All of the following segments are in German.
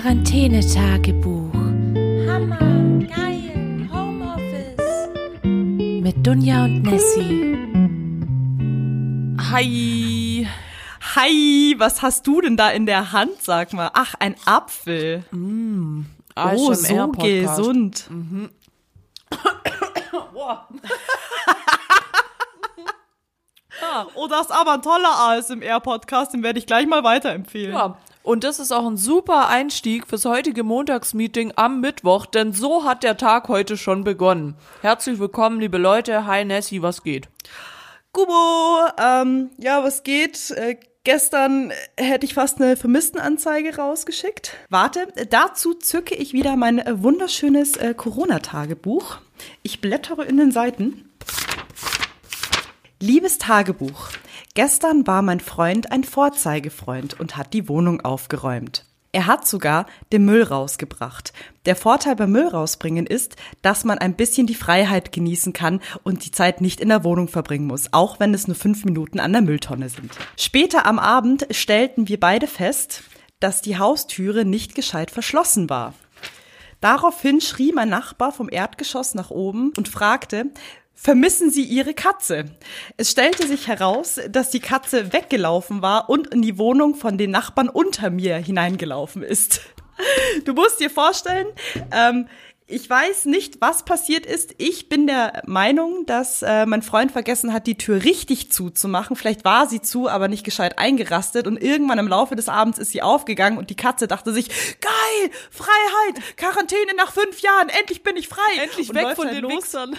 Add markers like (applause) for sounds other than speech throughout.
Quarantänetagebuch Hammer, geil, Homeoffice. mit Dunja und Nessie. Hi. Hi, was hast du denn da in der Hand, sag mal? Ach, ein Apfel. (coughs) (laughs) Ah, oh, so gesund. oh, das ist aber ein toller ASMR-Podcast, den werde ich gleich mal weiterempfehlen. Ja, und das ist auch ein super Einstieg fürs heutige Montagsmeeting am Mittwoch, denn so hat der Tag heute schon begonnen. Herzlich willkommen, liebe Leute. Hi Nessie, was geht? Kubo, ähm, ja, was geht? Äh, gestern hätte ich fast eine Vermisstenanzeige rausgeschickt. Warte, dazu zücke ich wieder mein wunderschönes äh, Corona-Tagebuch. Ich blättere in den Seiten. Liebes Tagebuch, gestern war mein Freund ein Vorzeigefreund und hat die Wohnung aufgeräumt. Er hat sogar den Müll rausgebracht. Der Vorteil beim Müll rausbringen ist, dass man ein bisschen die Freiheit genießen kann und die Zeit nicht in der Wohnung verbringen muss, auch wenn es nur fünf Minuten an der Mülltonne sind. Später am Abend stellten wir beide fest, dass die Haustüre nicht gescheit verschlossen war. Daraufhin schrie mein Nachbar vom Erdgeschoss nach oben und fragte, vermissen Sie Ihre Katze? Es stellte sich heraus, dass die Katze weggelaufen war und in die Wohnung von den Nachbarn unter mir hineingelaufen ist. (laughs) Du musst dir vorstellen, ähm, ich weiß nicht, was passiert ist. Ich bin der Meinung, dass äh, mein Freund vergessen hat, die Tür richtig zuzumachen. Vielleicht war sie zu, aber nicht gescheit eingerastet. Und irgendwann im Laufe des Abends ist sie aufgegangen und die Katze dachte sich, geil, Freiheit, Quarantäne nach fünf Jahren, endlich bin ich frei. Endlich und weg von halt den los. Wichsern.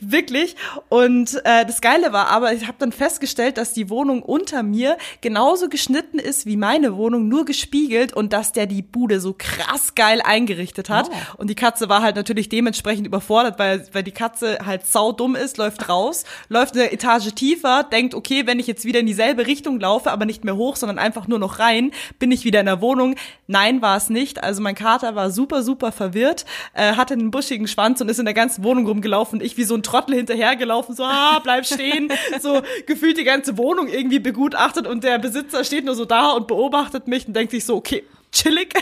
Wirklich. Und äh, das Geile war aber, ich habe dann festgestellt, dass die Wohnung unter mir genauso geschnitten ist wie meine Wohnung, nur gespiegelt und dass der die Bude so krass geil eingerichtet hat. Oh. Und die Katze war halt natürlich dementsprechend überfordert, weil, weil die Katze halt saudumm ist, läuft raus, läuft eine Etage tiefer, denkt, okay, wenn ich jetzt wieder in dieselbe Richtung laufe, aber nicht mehr hoch, sondern einfach nur noch rein, bin ich wieder in der Wohnung. Nein, war es nicht. Also mein Kater war super, super verwirrt, äh, hatte einen buschigen Schwanz und ist in der ganzen Wohnung rumgelaufen. Ich wie so ein Trottel hinterhergelaufen, so, ah, bleib stehen, so gefühlt die ganze Wohnung irgendwie begutachtet und der Besitzer steht nur so da und beobachtet mich und denkt sich so, okay, chillig.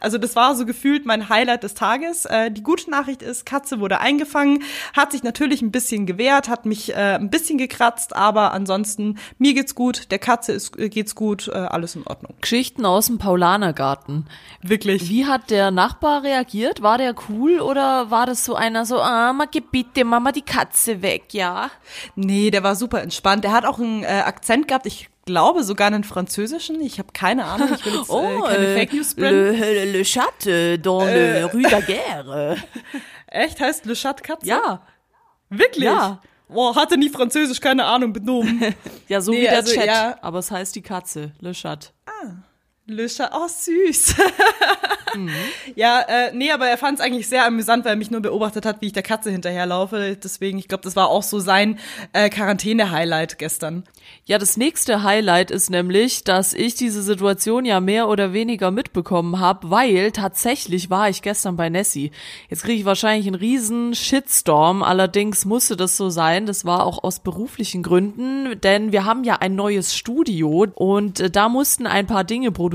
Also das war so gefühlt mein Highlight des Tages. Äh, die gute Nachricht ist, Katze wurde eingefangen, hat sich natürlich ein bisschen gewehrt, hat mich äh, ein bisschen gekratzt, aber ansonsten mir geht's gut, der Katze ist, äh, geht's gut, äh, alles in Ordnung. Geschichten aus dem Paulanergarten. Wirklich. Wie hat der Nachbar reagiert? War der cool oder war das so einer so, ah, mal bitte, Mama, die Katze weg, ja? Nee, der war super entspannt. Der hat auch einen äh, Akzent gehabt. Ich glaube sogar einen französischen. Ich habe keine Ahnung. Ich will jetzt äh, (laughs) keine Fake News spreaden. le, le chat dans le rue de guerre. (laughs) Echt? Heißt Le Chat Katze? Ja, Wirklich? Ja. Boah, hatte nie Französisch, keine Ahnung, benommen. (laughs) ja, so Nee, wie der also, Chat, ja. aber es heißt die Katze, le chat. Le Chat, oh süß. (laughs) Ja, äh, nee, aber er fand es eigentlich sehr amüsant, weil er mich nur beobachtet hat, wie ich der Katze hinterherlaufe. Deswegen, ich glaube, das war auch so sein äh, Quarantäne-Highlight gestern. Ja, das nächste Highlight ist nämlich, dass ich diese Situation ja mehr oder weniger mitbekommen habe, weil tatsächlich war ich gestern bei Nessie. Jetzt kriege ich wahrscheinlich einen riesen Shitstorm, allerdings musste das so sein. Das war auch aus beruflichen Gründen, denn wir haben ja ein neues Studio und äh, da mussten ein paar Dinge produziert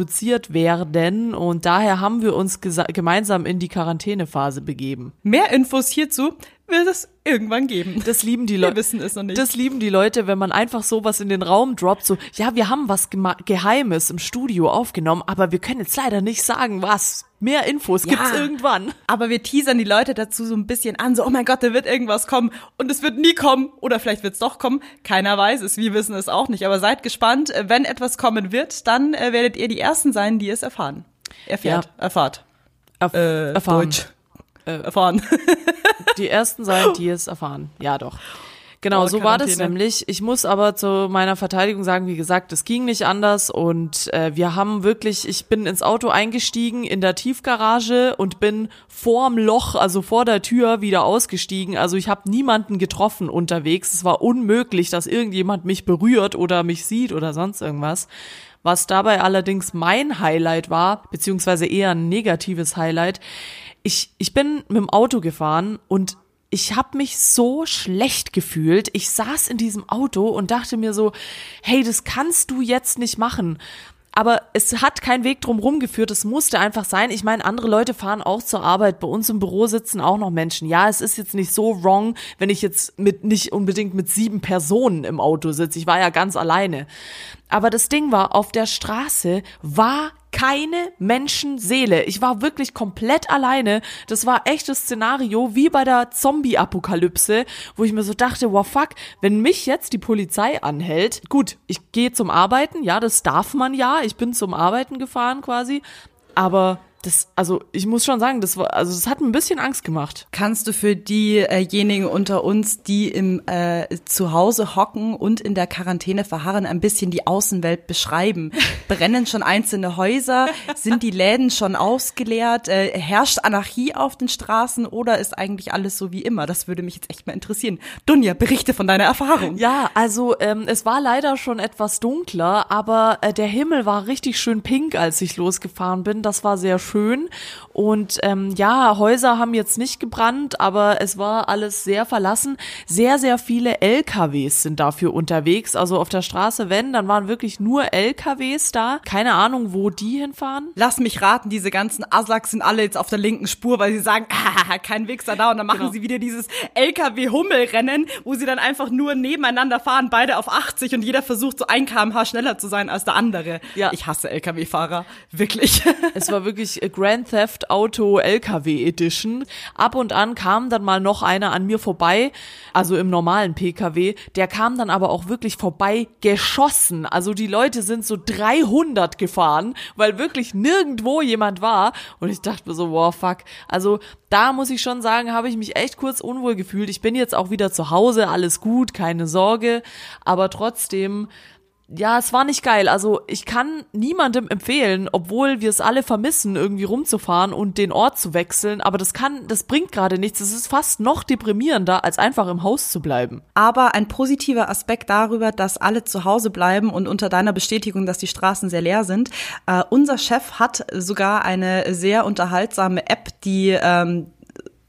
werden und daher haben wir uns gemeinsam in die Quarantänephase begeben. Mehr Infos hierzu wird es irgendwann geben. Das lieben die Wir Leute. wissen es noch nicht. Das lieben die Leute, wenn man einfach sowas in den Raum droppt, so, ja, wir haben was Geheimes im Studio aufgenommen, aber wir können jetzt leider nicht sagen, was. Mehr Infos gibt's Ja. irgendwann. Aber wir teasern die Leute dazu so ein bisschen an, so, oh mein Gott, da wird irgendwas kommen und es wird nie kommen oder vielleicht wird es doch kommen. Keiner weiß es, wir wissen es auch nicht. Aber seid gespannt, äh, wenn etwas kommen wird, dann äh, werdet ihr die Ersten sein, die es erfahren. Erfährt, Ja. erfahrt, Erf äh, erfahren. Deutsch. erfahren. (laughs) Die ersten sein, die (gasps) es erfahren. Ja, doch. Genau, Oh, so war das Quarantäne. nämlich. Ich muss aber zu meiner Verteidigung sagen, wie gesagt, es ging nicht anders und äh, wir haben wirklich, ich bin ins Auto eingestiegen in der Tiefgarage und bin vorm Loch, also vor der Tür wieder ausgestiegen. Also ich habe niemanden getroffen unterwegs. Es war unmöglich, dass irgendjemand mich berührt oder mich sieht oder sonst irgendwas. Was dabei allerdings mein Highlight war, beziehungsweise eher ein negatives Highlight, ich, ich bin mit dem Auto gefahren und ich habe mich so schlecht gefühlt. Ich saß in diesem Auto und dachte mir so, hey, das kannst du jetzt nicht machen. aber es hat kein Weg drum geführt. Es musste einfach sein. Ich meine, andere Leute fahren auch zur Arbeit. Bei uns im Büro sitzen auch noch Menschen. Ja, es ist jetzt nicht so wrong, wenn ich jetzt mit nicht unbedingt mit sieben Personen im Auto sitze. Ich war ja ganz alleine. Aber das Ding war, auf der Straße war keine Menschenseele. Ich war wirklich komplett alleine. Das war echtes Szenario wie bei der Zombie-Apokalypse, wo ich mir so dachte, wow fuck, wenn mich jetzt die Polizei anhält, gut, ich gehe zum Arbeiten, ja, das darf man ja, ich bin zum Arbeiten gefahren quasi, aber das, also ich muss schon sagen, das war, also das hat mir ein bisschen Angst gemacht. Kannst du für diejenigen unter uns, die im äh, Zuhause hocken und in der Quarantäne verharren, ein bisschen die Außenwelt beschreiben? (laughs) Brennen schon einzelne Häuser? Sind die Läden schon ausgeleert? Äh, herrscht Anarchie auf den Straßen oder ist eigentlich alles so wie immer? Das würde mich jetzt echt mal interessieren. Dunja, berichte von deiner Erfahrung. Ja, also ähm, es war leider schon etwas dunkler, aber äh, der Himmel war richtig schön pink, als ich losgefahren bin. Das war sehr schön. Und ähm, ja, Häuser haben jetzt nicht gebrannt, aber es war alles sehr verlassen. Sehr, sehr viele LKWs sind dafür unterwegs. Also auf der Straße, wenn, dann waren wirklich nur LKWs da. Keine Ahnung, wo die hinfahren. Lass mich raten, diese ganzen Aslaks sind alle jetzt auf der linken Spur, weil sie sagen, (laughs) ah, kein Wichser da. Und dann machen genau. sie wieder dieses LKW-Hummelrennen, wo sie dann einfach nur nebeneinander fahren, beide auf 80 und jeder versucht so ein kmh schneller zu sein als der andere. Ja. Ich hasse LKW-Fahrer. Wirklich. (laughs) Es war wirklich Grand Theft Auto LKW Edition. Ab und an kam dann mal noch einer an mir vorbei, also im normalen PKW. Der kam dann aber auch wirklich vorbei geschossen. Also die Leute sind so 300 gefahren, weil wirklich nirgendwo jemand war. Und ich dachte mir so, wow, fuck. Also da muss ich schon sagen, habe ich mich echt kurz unwohl gefühlt. Ich bin jetzt auch wieder zu Hause, alles gut, keine Sorge. Aber trotzdem ja, es war nicht geil. Also ich kann niemandem empfehlen, obwohl wir es alle vermissen, irgendwie rumzufahren und den Ort zu wechseln. Aber das kann, das bringt gerade nichts. Es ist fast noch deprimierender, als einfach im Haus zu bleiben. Aber ein positiver Aspekt darüber, dass alle zu Hause bleiben und unter deiner Bestätigung, dass die Straßen sehr leer sind. Äh, unser Chef hat sogar eine sehr unterhaltsame App, die, ähm,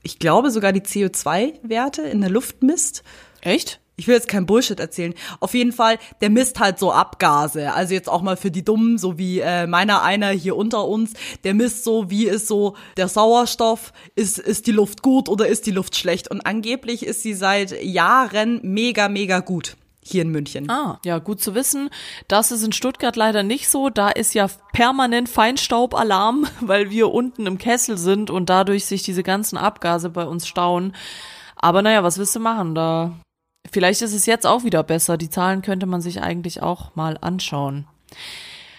ich glaube, sogar die CO2-Werte in der Luft misst. Echt? Ich will jetzt kein Bullshit erzählen. Auf jeden Fall, der misst halt so Abgase. Also jetzt auch mal für die Dummen, so wie äh, meiner einer hier unter uns, der misst so, wie ist so der Sauerstoff, ist, ist die Luft gut oder ist die Luft schlecht. Und angeblich ist sie seit Jahren mega, mega gut hier in München. Ah, ja, gut zu wissen. Das ist in Stuttgart leider nicht so. Da ist ja permanent Feinstaubalarm, (laughs) weil wir unten im Kessel sind und dadurch sich diese ganzen Abgase bei uns stauen. Aber naja, was willst du machen? Da Vielleicht ist es jetzt auch wieder besser. Die Zahlen könnte man sich eigentlich auch mal anschauen.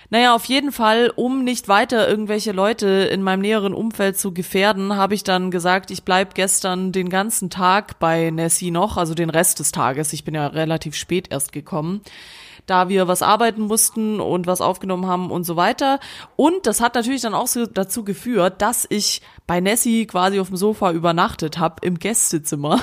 Naja, auf jeden Fall, um nicht weiter irgendwelche Leute in meinem näheren Umfeld zu gefährden, habe ich dann gesagt, ich bleib gestern den ganzen Tag bei Nessie noch, also den Rest des Tages. Ich bin ja relativ spät erst gekommen da wir was arbeiten mussten und was aufgenommen haben und so weiter. Und das hat natürlich dann auch so dazu geführt, dass ich bei Nessie quasi auf dem Sofa übernachtet habe im Gästezimmer.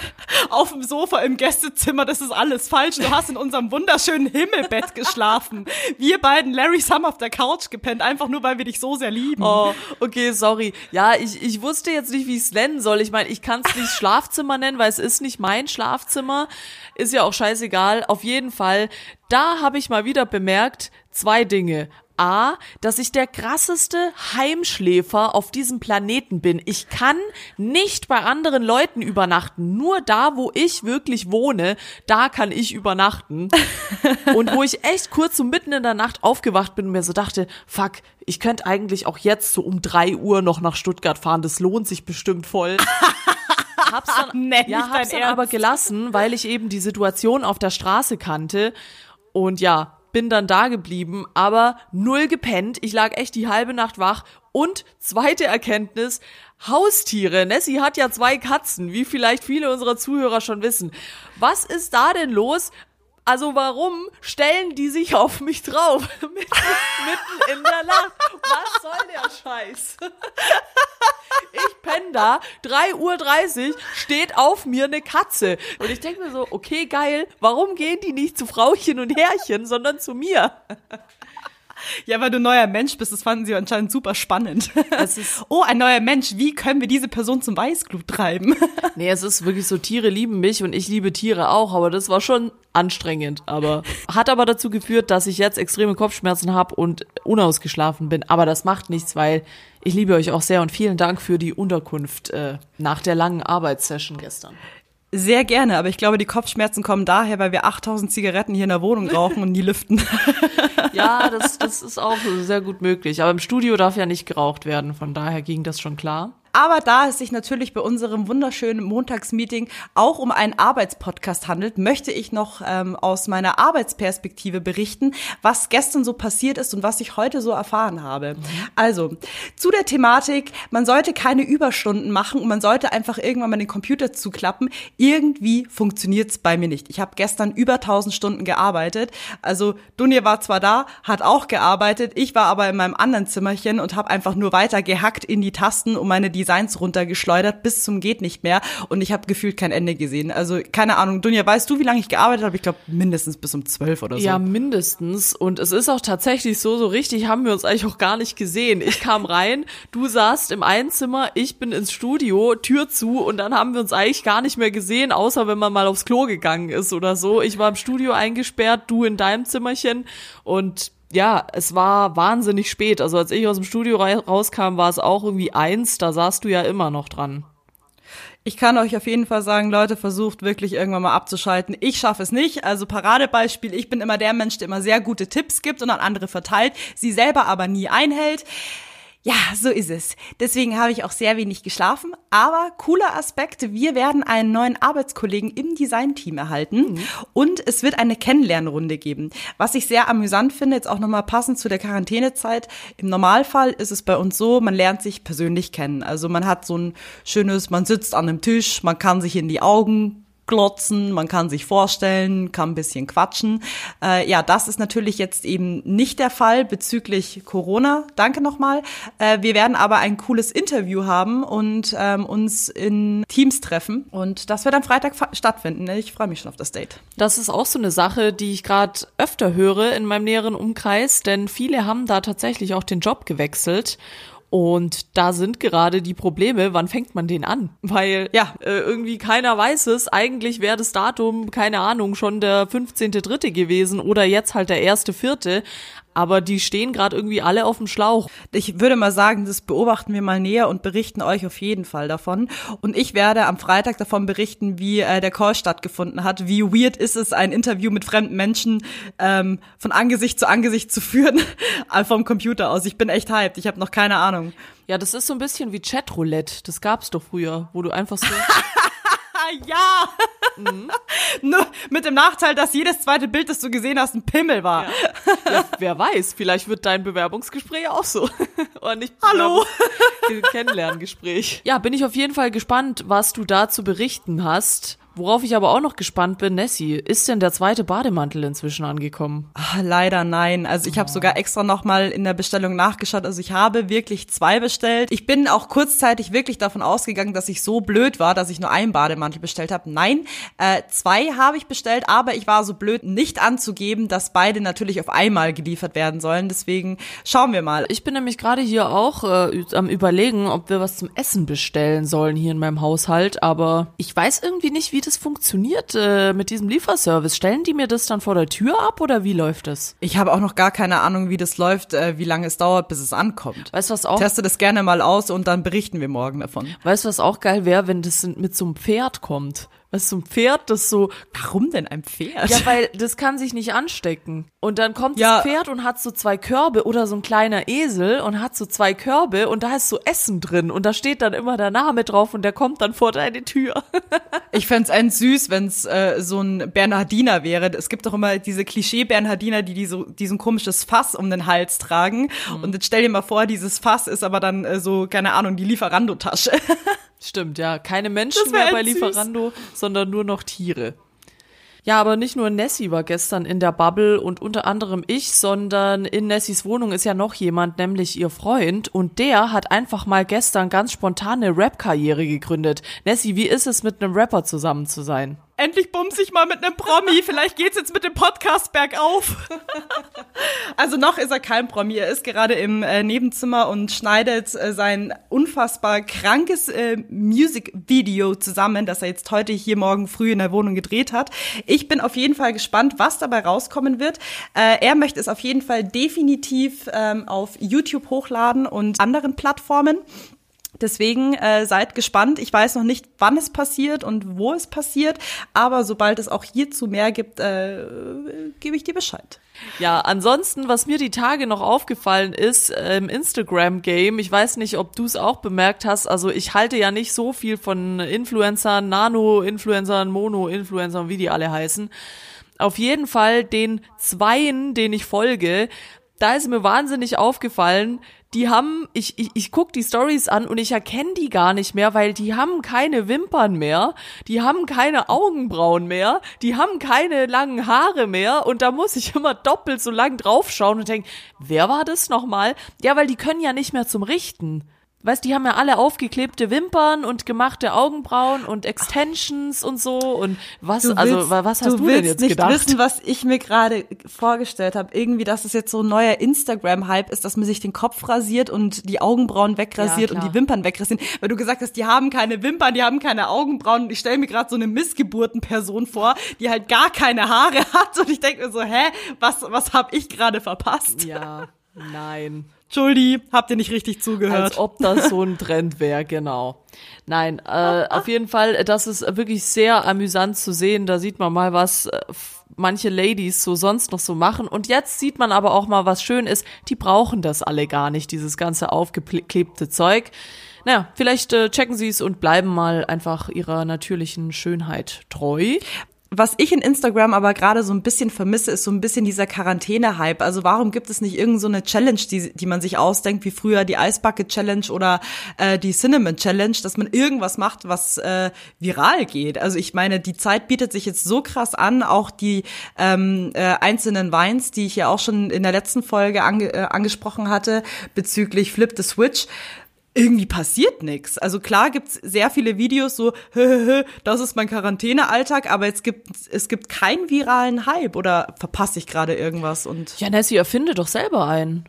(laughs) Auf dem Sofa im Gästezimmer, das ist alles falsch. Du hast in unserem wunderschönen Himmelbett geschlafen. Wir beiden Larrys haben auf der Couch gepennt, einfach nur weil wir dich so sehr lieben. Oh, okay, sorry. Ja, ich, ich wusste jetzt nicht, wie ich es nennen soll. Ich meine, ich kann es nicht Schlafzimmer nennen, weil es ist nicht mein Schlafzimmer. Ist ja auch scheißegal. Auf jeden Fall, da habe ich mal wieder bemerkt, zwei Dinge. A, dass ich der krasseste Heimschläfer auf diesem Planeten bin. Ich kann nicht bei anderen Leuten übernachten. Nur da, wo ich wirklich wohne, da kann ich übernachten. (laughs) und wo ich echt kurz so mitten in der Nacht aufgewacht bin und mir so dachte, fuck, ich könnte eigentlich auch jetzt so um drei Uhr noch nach Stuttgart fahren. Das lohnt sich bestimmt voll. (laughs) hab's dann, nee, ja, hab's dann aber gelassen, weil ich eben die Situation auf der Straße kannte. Und ja, bin dann da geblieben, aber null gepennt. Ich lag echt die halbe Nacht wach. Und zweite Erkenntnis, Haustiere. Nessie hat ja zwei Katzen, wie vielleicht viele unserer Zuhörer schon wissen. Was ist da denn los? Also warum stellen die sich auf mich drauf? (laughs) Mitten in der Nacht. Was soll der Scheiß? (laughs) Ich penne da, 3.30 Uhr steht auf mir eine Katze. Und ich denke mir so, okay, geil, warum gehen die nicht zu Frauchen und Herrchen, sondern zu mir? (laughs) Ja, weil du ein neuer Mensch bist, das fanden sie anscheinend super spannend. (laughs) Oh, ein neuer Mensch, wie können wir diese Person zum Weißglut treiben? (laughs) Nee, es ist wirklich so, Tiere lieben mich und ich liebe Tiere auch, aber das war schon anstrengend. Aber (laughs) hat aber dazu geführt, dass ich jetzt extreme Kopfschmerzen habe und unausgeschlafen bin. Aber das macht nichts, weil ich liebe euch auch sehr und vielen Dank für die Unterkunft äh, nach der langen Arbeitssession gestern. Sehr gerne, aber ich glaube, die Kopfschmerzen kommen daher, weil wir 8000 Zigaretten hier in der Wohnung rauchen und nie lüften. (laughs) Ja, das, das ist auch sehr gut möglich. Aber im Studio darf ja nicht geraucht werden, von daher ging das schon klar. Aber da es sich natürlich bei unserem wunderschönen Montagsmeeting auch um einen Arbeitspodcast handelt, möchte ich noch ähm, aus meiner Arbeitsperspektive berichten, was gestern so passiert ist und was ich heute so erfahren habe. Also, zu der Thematik, man sollte keine Überstunden machen und man sollte einfach irgendwann mal den Computer zuklappen. Irgendwie funktioniert's bei mir nicht. Ich habe gestern über 1000 Stunden gearbeitet. Also, Dunja war zwar da, hat auch gearbeitet, ich war aber in meinem anderen Zimmerchen und habe einfach nur weiter gehackt in die Tasten und meine Designs runtergeschleudert bis zum geht nicht mehr und ich habe gefühlt kein Ende gesehen. Also keine Ahnung, Dunja, weißt du, wie lange ich gearbeitet habe? Ich glaube mindestens bis um zwölf oder so. Ja, mindestens. Und es ist auch tatsächlich so, so richtig haben wir uns eigentlich auch gar nicht gesehen. Ich kam rein, du saßt im einen Zimmer, ich bin ins Studio, Tür zu und dann haben wir uns eigentlich gar nicht mehr gesehen, außer wenn man mal aufs Klo gegangen ist oder so. Ich war im Studio eingesperrt, du in deinem Zimmerchen und ja, es war wahnsinnig spät. Also als ich aus dem Studio rauskam, war es auch irgendwie eins, da saßt du ja immer noch dran. Ich kann euch auf jeden Fall sagen, Leute, versucht wirklich irgendwann mal abzuschalten. Ich schaffe es nicht. Also Paradebeispiel, ich bin immer der Mensch, der immer sehr gute Tipps gibt und an andere verteilt, sie selber aber nie einhält. Ja, so ist es. Deswegen habe ich auch sehr wenig geschlafen. Aber cooler Aspekt, wir werden einen neuen Arbeitskollegen im Designteam erhalten und es wird eine Kennenlernrunde geben. Was ich sehr amüsant finde, jetzt auch nochmal passend zu der Quarantänezeit. Im Normalfall ist es bei uns so, man lernt sich persönlich kennen. Also man hat so ein schönes, man sitzt an einem Tisch, man kann sich in die Augen glotzen, man kann sich vorstellen, kann ein bisschen quatschen. Äh, ja, das ist natürlich jetzt eben nicht der Fall bezüglich Corona. Danke nochmal. Äh, wir werden aber ein cooles Interview haben und ähm, uns in Teams treffen. Und das wird am Freitag stattfinden. Ich freue mich schon auf das Date. Das ist auch so eine Sache, die ich gerade öfter höre in meinem näheren Umkreis, denn viele haben da tatsächlich auch den Job gewechselt. Und da sind gerade die Probleme, wann fängt man den an? Weil Ja. äh, irgendwie keiner weiß es. Eigentlich wäre das Datum, keine Ahnung, schon der 15.3. gewesen oder jetzt halt der 1.4. Aber die stehen gerade irgendwie alle auf dem Schlauch. Ich würde mal sagen, das beobachten wir mal näher und berichten euch auf jeden Fall davon. Und ich werde am Freitag davon berichten, wie äh, der Call stattgefunden hat. Wie weird ist es, ein Interview mit fremden Menschen ähm, von Angesicht zu Angesicht zu führen, (laughs) äh, vom Computer aus. Ich bin echt hyped. Ich habe noch keine Ahnung. Ja, das ist so ein bisschen wie Chatroulette. Das gab's doch früher, wo du einfach so (laughs) Ja! (laughs) Nur mit dem Nachteil, dass jedes zweite Bild, das du gesehen hast, ein Pimmel war. Ja, wer weiß, vielleicht wird dein Bewerbungsgespräch auch so. (laughs) Oder nicht Hallo. (laughs) Kennenlerngespräch. Ja, bin ich auf jeden Fall gespannt, was du da zu berichten hast. Worauf ich aber auch noch gespannt bin, Nessie, ist denn der zweite Bademantel inzwischen angekommen? Ah, leider nein. Also ich habe sogar extra noch mal in der Bestellung nachgeschaut. Also ich habe wirklich zwei bestellt. Ich bin auch kurzzeitig wirklich davon ausgegangen, dass ich so blöd war, dass ich nur einen Bademantel bestellt habe. Nein, äh, zwei habe ich bestellt, aber ich war so blöd, nicht anzugeben, dass beide natürlich auf einmal geliefert werden sollen. Deswegen schauen wir mal. Ich bin nämlich gerade hier auch äh, am überlegen, ob wir was zum Essen bestellen sollen hier in meinem Haushalt, aber ich weiß irgendwie nicht, wie das funktioniert äh, mit diesem Lieferservice. Stellen die mir das dann vor der Tür ab oder wie läuft das? Ich habe auch noch gar keine Ahnung, wie das läuft, äh, wie lange es dauert, bis es ankommt. Weißt du, was auch Teste das gerne mal aus und dann berichten wir morgen davon. Weißt du, was auch geil wäre, wenn das mit so einem Pferd kommt? Weißt du, so ein Pferd, das so, Warum denn ein Pferd? ja, weil das kann sich nicht anstecken. Und dann kommt Ja. das Pferd und hat so zwei Körbe oder so ein kleiner Esel und hat so zwei Körbe und da ist so Essen drin und da steht dann immer der Name drauf und der kommt dann vor deine Tür. (laughs) Ich fänd's ein süß, wenn's äh, so ein Bernhardiner wäre. Es gibt doch immer diese Klischee-Bernhardiner, die, die so diesen komisches Fass um den Hals tragen. Mhm. Und jetzt stell dir mal vor, dieses Fass ist aber dann äh, so, keine Ahnung, die Lieferando-Tasche. (laughs) Stimmt, ja. Keine Menschen mehr bei süß. Lieferando, sondern nur noch Tiere. Ja, aber nicht nur Nessie war gestern in der Bubble und unter anderem ich, sondern in Nessies Wohnung ist ja noch jemand, nämlich ihr Freund. Und der hat einfach mal gestern ganz spontan eine Rap-Karriere gegründet. Nessie, wie ist es, mit einem Rapper zusammen zu sein? Endlich bumse ich mal mit einem Promi. Vielleicht geht's jetzt mit dem Podcast bergauf. also noch ist er kein Promi. Er ist gerade im äh, Nebenzimmer und schneidet äh, sein unfassbar krankes äh, Music-Video zusammen, das er jetzt heute hier morgen früh in der Wohnung gedreht hat. Ich bin auf jeden Fall gespannt, was dabei rauskommen wird. Äh, er möchte es auf jeden Fall definitiv ähm, auf YouTube hochladen und anderen Plattformen. Deswegen äh, seid gespannt. Ich weiß noch nicht, wann es passiert und wo es passiert, aber sobald es auch hierzu mehr gibt, äh, gebe ich dir Bescheid. Ja, ansonsten, was mir die Tage noch aufgefallen ist äh, im Instagram-Game, ich weiß nicht, ob du es auch bemerkt hast, also ich halte ja nicht so viel von Influencern, Nano-Influencern, Mono-Influencern, wie die alle heißen. Auf jeden Fall den Zweien, den ich folge, da ist mir wahnsinnig aufgefallen, die haben, ich, ich, ich guck die Stories an und ich erkenne die gar nicht mehr, weil die haben keine Wimpern mehr, die haben keine Augenbrauen mehr, die haben keine langen Haare mehr und da muss ich immer doppelt so lang draufschauen und denken, wer war das nochmal? Ja, weil die können ja nicht mehr zum Richten. Weißt, die haben ja alle aufgeklebte Wimpern und gemachte Augenbrauen und Extensions und so und was also willst- was hast du, du denn willst jetzt nicht gedacht? wissen, was ich mir gerade vorgestellt habe. Irgendwie, dass es jetzt so ein neuer Instagram-Hype ist, dass man sich den Kopf rasiert und die Augenbrauen wegrasiert Ja, und die Wimpern wegrasiert. Weil du gesagt hast, die haben keine Wimpern, die haben keine Augenbrauen. Und ich stelle mir gerade so eine Missgeburtenperson vor, die halt gar keine Haare (laughs) hat. Und ich denke mir so, hä, was, was habe ich gerade verpasst? Ja, nein. Entschuldi, habt ihr nicht richtig zugehört? Als ob das so ein (laughs) Trend wäre, genau. Nein, äh, (laughs) auf jeden Fall, das ist wirklich sehr amüsant zu sehen. Da sieht man mal, was äh, manche Ladies so sonst noch so machen. Und jetzt sieht man aber auch mal, was schön ist. Die brauchen das alle gar nicht, dieses ganze aufgeklebte Zeug. Naja, vielleicht äh, checken sie es und bleiben mal einfach ihrer natürlichen Schönheit treu. Was ich in Instagram aber gerade so ein bisschen vermisse, ist so ein bisschen dieser Quarantäne-Hype. Also warum gibt es nicht irgend so eine Challenge, die, die man sich ausdenkt, wie früher die Eisbucket-Challenge oder äh, die Cinnamon-Challenge, dass man irgendwas macht, was äh, viral geht. Also ich meine, die Zeit bietet sich jetzt so krass an, auch die ähm, äh, einzelnen Vines, die ich ja auch schon in der letzten Folge ange äh, angesprochen hatte, bezüglich Flip the Switch irgendwie passiert nichts. Also klar gibt's sehr viele Videos so, hö, hö, hö, das ist mein Quarantänealltag, aber es gibt es gibt keinen viralen Hype oder verpasse ich gerade irgendwas und Ja, Nessie, erfinde doch selber einen.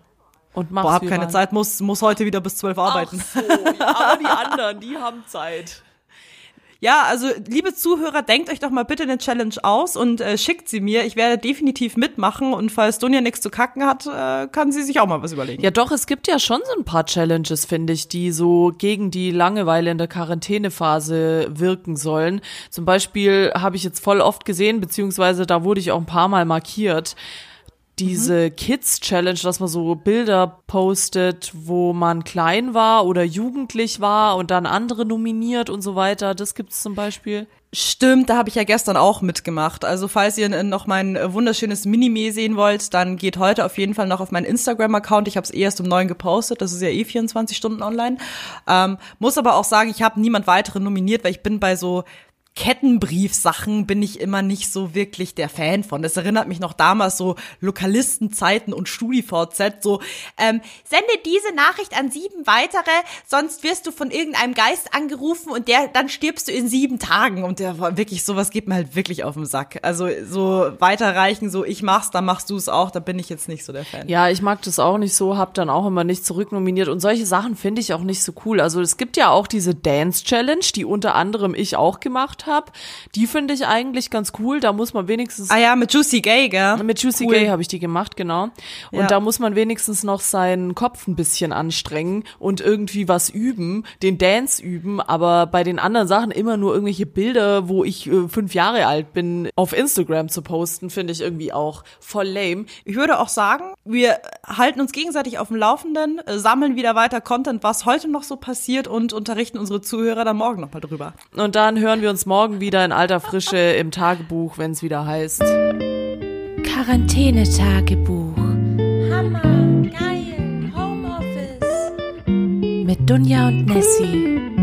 Und mach's boah, hab keine viral. Zeit, muss muss heute wieder bis zwölf arbeiten. Ach so, aber die anderen, die haben Zeit. Ja, also liebe Zuhörer, denkt euch doch mal bitte eine Challenge aus und äh, schickt sie mir. Ich werde definitiv mitmachen und falls Dunja nichts zu kacken hat, äh, kann sie sich auch mal was überlegen. Ja, doch, es gibt ja schon so ein paar Challenges, finde ich, die so gegen die Langeweile in der Quarantänephase wirken sollen. Zum Beispiel habe ich jetzt voll oft gesehen, beziehungsweise da wurde ich auch ein paar Mal markiert. Diese Kids Challenge, dass man so Bilder postet, wo man klein war oder jugendlich war und dann andere nominiert und so weiter. Das gibt's zum Beispiel. Stimmt, da habe ich ja gestern auch mitgemacht. Also falls ihr noch mein wunderschönes Minime sehen wollt, dann geht heute auf jeden Fall noch auf meinen Instagram-Account. Ich habe es erst um neun gepostet, das ist ja eh 24 Stunden online. Ähm, muss aber auch sagen, ich habe niemand weiteren nominiert, weil ich bin bei so Kettenbriefsachen bin ich immer nicht so wirklich der Fan von. Das erinnert mich noch damals so Lokalistenzeiten und StudiVZ so, ähm, sende diese Nachricht an sieben weitere, sonst wirst du von irgendeinem Geist angerufen und der, dann stirbst du in sieben Tagen. Und der war wirklich, sowas geht mir halt wirklich auf den Sack. Also so weiterreichen, so ich mach's, dann machst du es auch, da bin ich jetzt nicht so der Fan. Ja, ich mag das auch nicht so, hab dann auch immer nicht zurücknominiert und solche Sachen finde ich auch nicht so cool. Also es gibt ja auch diese Dance Challenge, die unter anderem ich auch gemacht habe. Die finde ich eigentlich ganz cool. Da muss man wenigstens Ah ja, mit Juicy Gay, gell? mit Juicy Cool. Gay habe ich die gemacht, genau. Und Ja. da muss man wenigstens noch seinen Kopf ein bisschen anstrengen und irgendwie was üben, den Dance üben, aber bei den anderen Sachen immer nur irgendwelche Bilder, wo ich äh, fünf Jahre alt bin, auf Instagram zu posten, finde ich irgendwie auch voll lame. Ich würde auch sagen, wir halten uns gegenseitig auf dem Laufenden, äh, sammeln wieder weiter Content, was heute noch so passiert und unterrichten unsere Zuhörer dann morgen nochmal drüber. Und dann hören wir uns morgen wieder in alter Frische im Tagebuch, wenn es wieder heißt. Quarantänetagebuch Hammer, geil, Homeoffice. mit Dunja und Nessie.